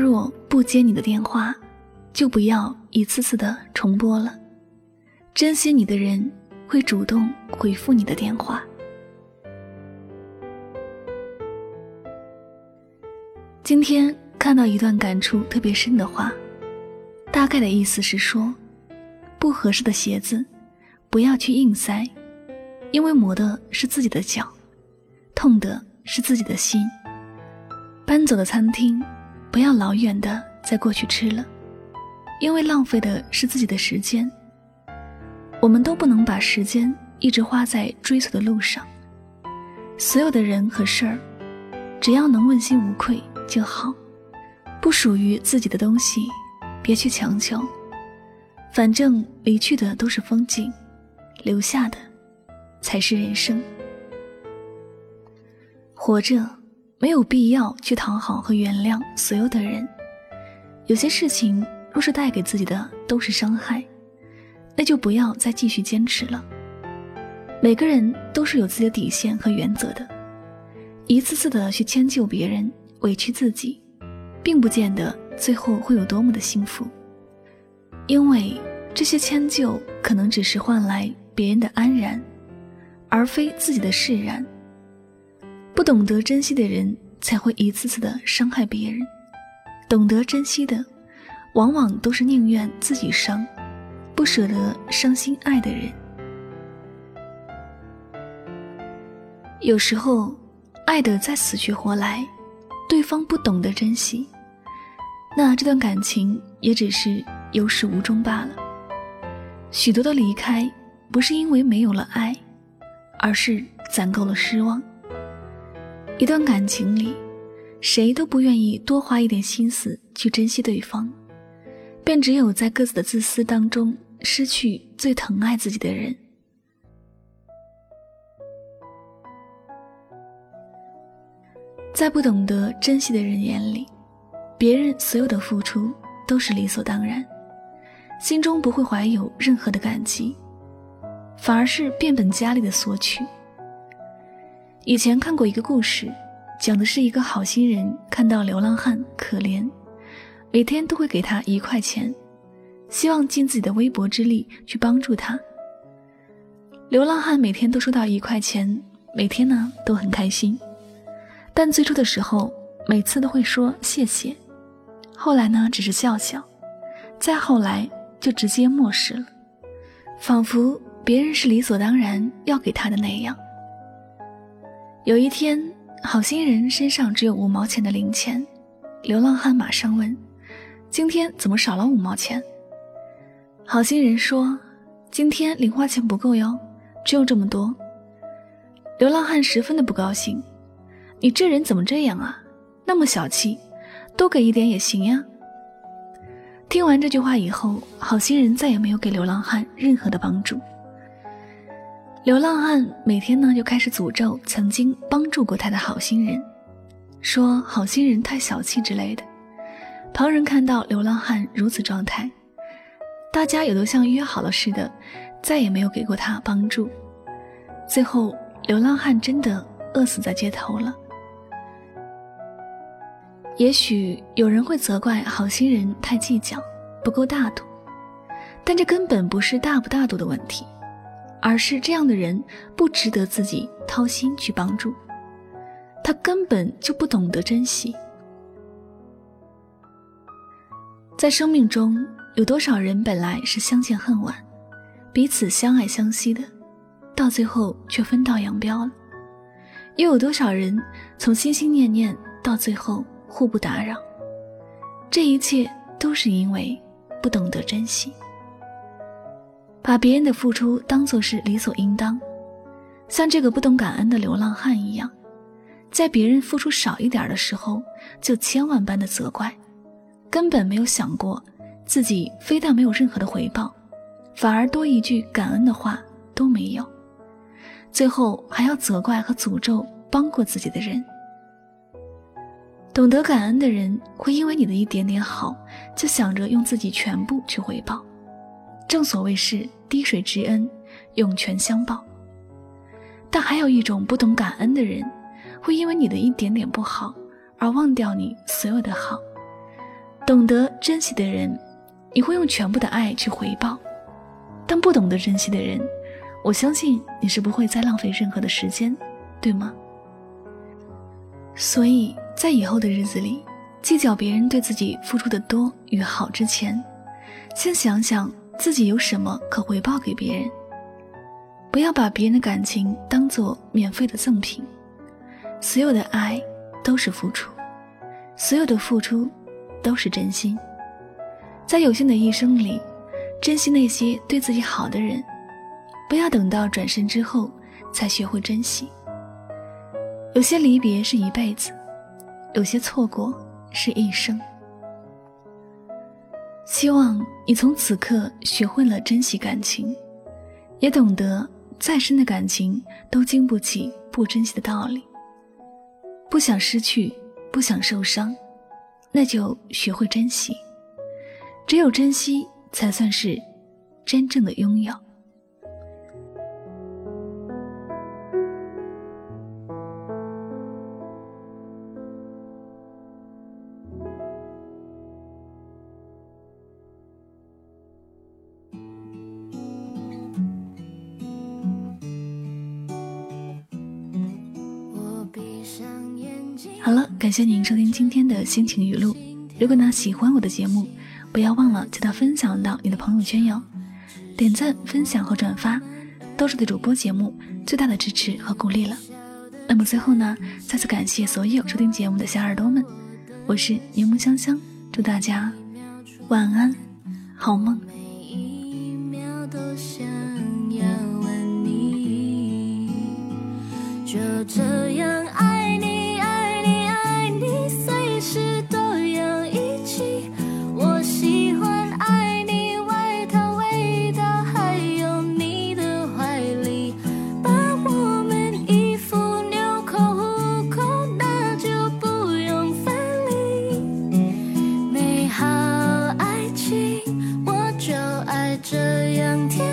若不接你的电话，就不要一次次的重拨了。珍惜你的人会主动回复你的电话。今天看到一段感触特别深的话，大概的意思是说，不合适的鞋子不要去硬塞，因为磨的是自己的脚，痛的是自己的心。搬走的餐厅不要老远的再过去吃了，因为浪费的是自己的时间。我们都不能把时间一直花在追求的路上。所有的人和事儿，只要能问心无愧。就好，不属于自己的东西，别去强求。反正离去的都是风景，留下的才是人生。活着没有必要去讨好和原谅所有的人。有些事情若是带给自己的都是伤害，那就不要再继续坚持了。每个人都是有自己的底线和原则的，一次次的去迁就别人。委屈自己，并不见得最后会有多么的幸福，因为这些迁就可能只是换来别人的安然，而非自己的释然。不懂得珍惜的人，才会一次次的伤害别人；懂得珍惜的，往往都是宁愿自己伤，不舍得伤心爱的人。有时候，爱的再死去活来。对方不懂得珍惜，那这段感情也只是有始无终罢了。许多的离开，不是因为没有了爱，而是攒够了失望。一段感情里，谁都不愿意多花一点心思去珍惜对方，便只有在各自的自私当中失去最疼爱自己的人。在不懂得珍惜的人眼里，别人所有的付出都是理所当然，心中不会怀有任何的感激，反而是变本加厉的索取。以前看过一个故事，讲的是一个好心人看到流浪汉可怜，每天都会给他一块钱，希望尽自己的微薄之力去帮助他。流浪汉每天都收到一块钱，每天呢都很开心。但最初的时候，每次都会说谢谢，后来呢，只是笑笑，再后来就直接漠视了，仿佛别人是理所当然要给他的那样。有一天，好心人身上只有五毛钱的零钱，流浪汉马上问：“今天怎么少了五毛钱？”好心人说：“今天零花钱不够哟，只有这么多。”流浪汉十分的不高兴。你这人怎么这样啊？那么小气，多给一点也行呀。听完这句话以后，好心人再也没有给流浪汉任何的帮助。流浪汉每天呢就开始诅咒曾经帮助过他的好心人，说好心人太小气之类的。旁人看到流浪汉如此状态，大家也都像约好了似的，再也没有给过他帮助。最后，流浪汉真的饿死在街头了。也许有人会责怪好心人太计较，不够大度，但这根本不是大不大度的问题，而是这样的人不值得自己掏心去帮助，他根本就不懂得珍惜。在生命中，有多少人本来是相见恨晚，彼此相爱相惜的，到最后却分道扬镳了；又有多少人从心心念念到最后。互不打扰，这一切都是因为不懂得珍惜，把别人的付出当作是理所应当，像这个不懂感恩的流浪汉一样，在别人付出少一点的时候就千万般的责怪，根本没有想过自己非但没有任何的回报，反而多一句感恩的话都没有，最后还要责怪和诅咒帮过自己的人。懂得感恩的人，会因为你的一点点好，就想着用自己全部去回报。正所谓是滴水之恩，涌泉相报。但还有一种不懂感恩的人，会因为你的一点点不好，而忘掉你所有的好，懂得珍惜的人，你会用全部的爱去回报；但不懂得珍惜的人，我相信你是不会再浪费任何的时间，对吗？所以在以后的日子里，计较别人对自己付出的多与好之前，先想想自己有什么可回报给别人。不要把别人的感情当做免费的赠品，所有的爱都是付出，所有的付出。都是真心，在有限的一生里，珍惜那些对自己好的人，不要等到转身之后才学会珍惜。有些离别是一辈子，有些错过是一生。希望你从此刻学会了珍惜感情，也懂得再深的感情都经不起不珍惜的道理。不想失去，不想受伤。那就学会珍惜，只有珍惜，才算是真正的拥有。好了，感谢您收听今天的心情语录。如果呢喜欢我的节目，不要忘了记得分享到你的朋友圈哟。点赞、分享和转发，都是对主播节目最大的支持和鼓励了。那么最后呢，再次感谢所有收听节目的小耳朵们，我是柠檬香香，祝大家晚安，好梦。就这样。在这样甜